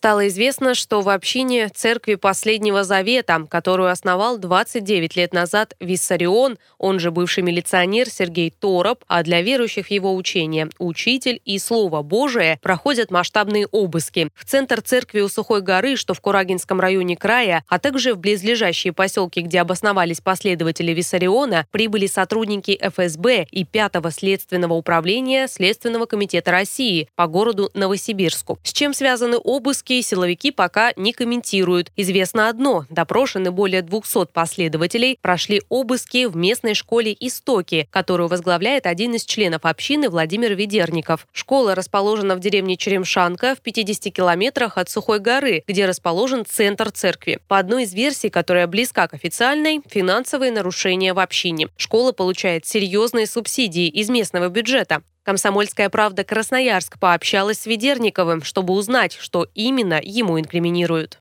Стало известно, что в общине церкви Последнего Завета, которую основал 29 лет назад Виссарион, он же бывший милиционер Сергей Тороп, а для верующих его учения «Учитель» и «Слово Божие» проходят масштабные обыски. В центр церкви у Сухой горы, что в Курагинском районе края, а также в близлежащие поселки, где обосновались последователи Виссариона, прибыли сотрудники ФСБ и 5-го следственного управления Следственного комитета России по городу Новосибирску. С чем связаны обыски Обыски силовики пока не комментируют. Известно одно – допрошены более 200 последователей, прошли обыски в местной школе «Истоки», которую возглавляет один из членов общины Владимир Ведерников. Школа расположена в деревне Черемшанка в 50 километрах от Сухой горы, где расположен центр церкви. По одной из версий, которая близка к официальной, финансовые нарушения в общине. Школа получает серьезные субсидии из местного бюджета. Комсомольская правда Красноярск пообщалась с Ведерниковым, чтобы узнать, что именно ему инкриминируют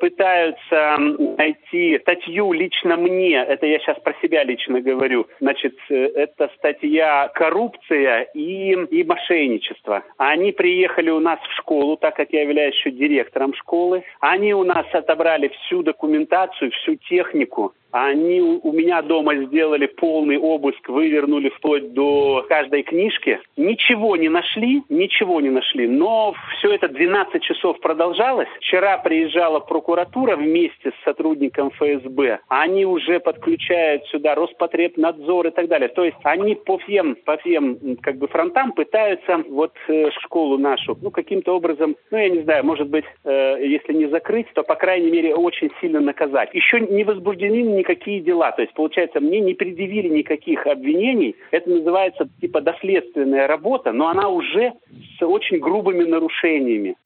пытаются найти статью лично мне, это я сейчас про себя лично говорю, значит, э, это статья «Коррупция и, и мошенничество». Они приехали у нас в школу, так как я являюсь еще директором школы. Они у нас отобрали всю документацию, всю технику, они у меня дома сделали полный обыск, вывернули вплоть до каждой книжки. Ничего не нашли, ничего не нашли. Но все это 12 часов продолжалось. Вчера приезжала прокуратура вместе с сотрудником ФСБ. Они уже подключают сюда Роспотребнадзор и так далее. То есть они по всем, по всем как бы фронтам пытаются вот э, школу нашу, ну каким-то образом, ну я не знаю, может быть, э, если не закрыть, то по крайней мере очень сильно наказать. Еще не возбуждены никакие дела. То есть, получается, мне не предъявили никаких обвинений. Это называется типа доследственная работа, но она уже с очень грубыми нарушениями.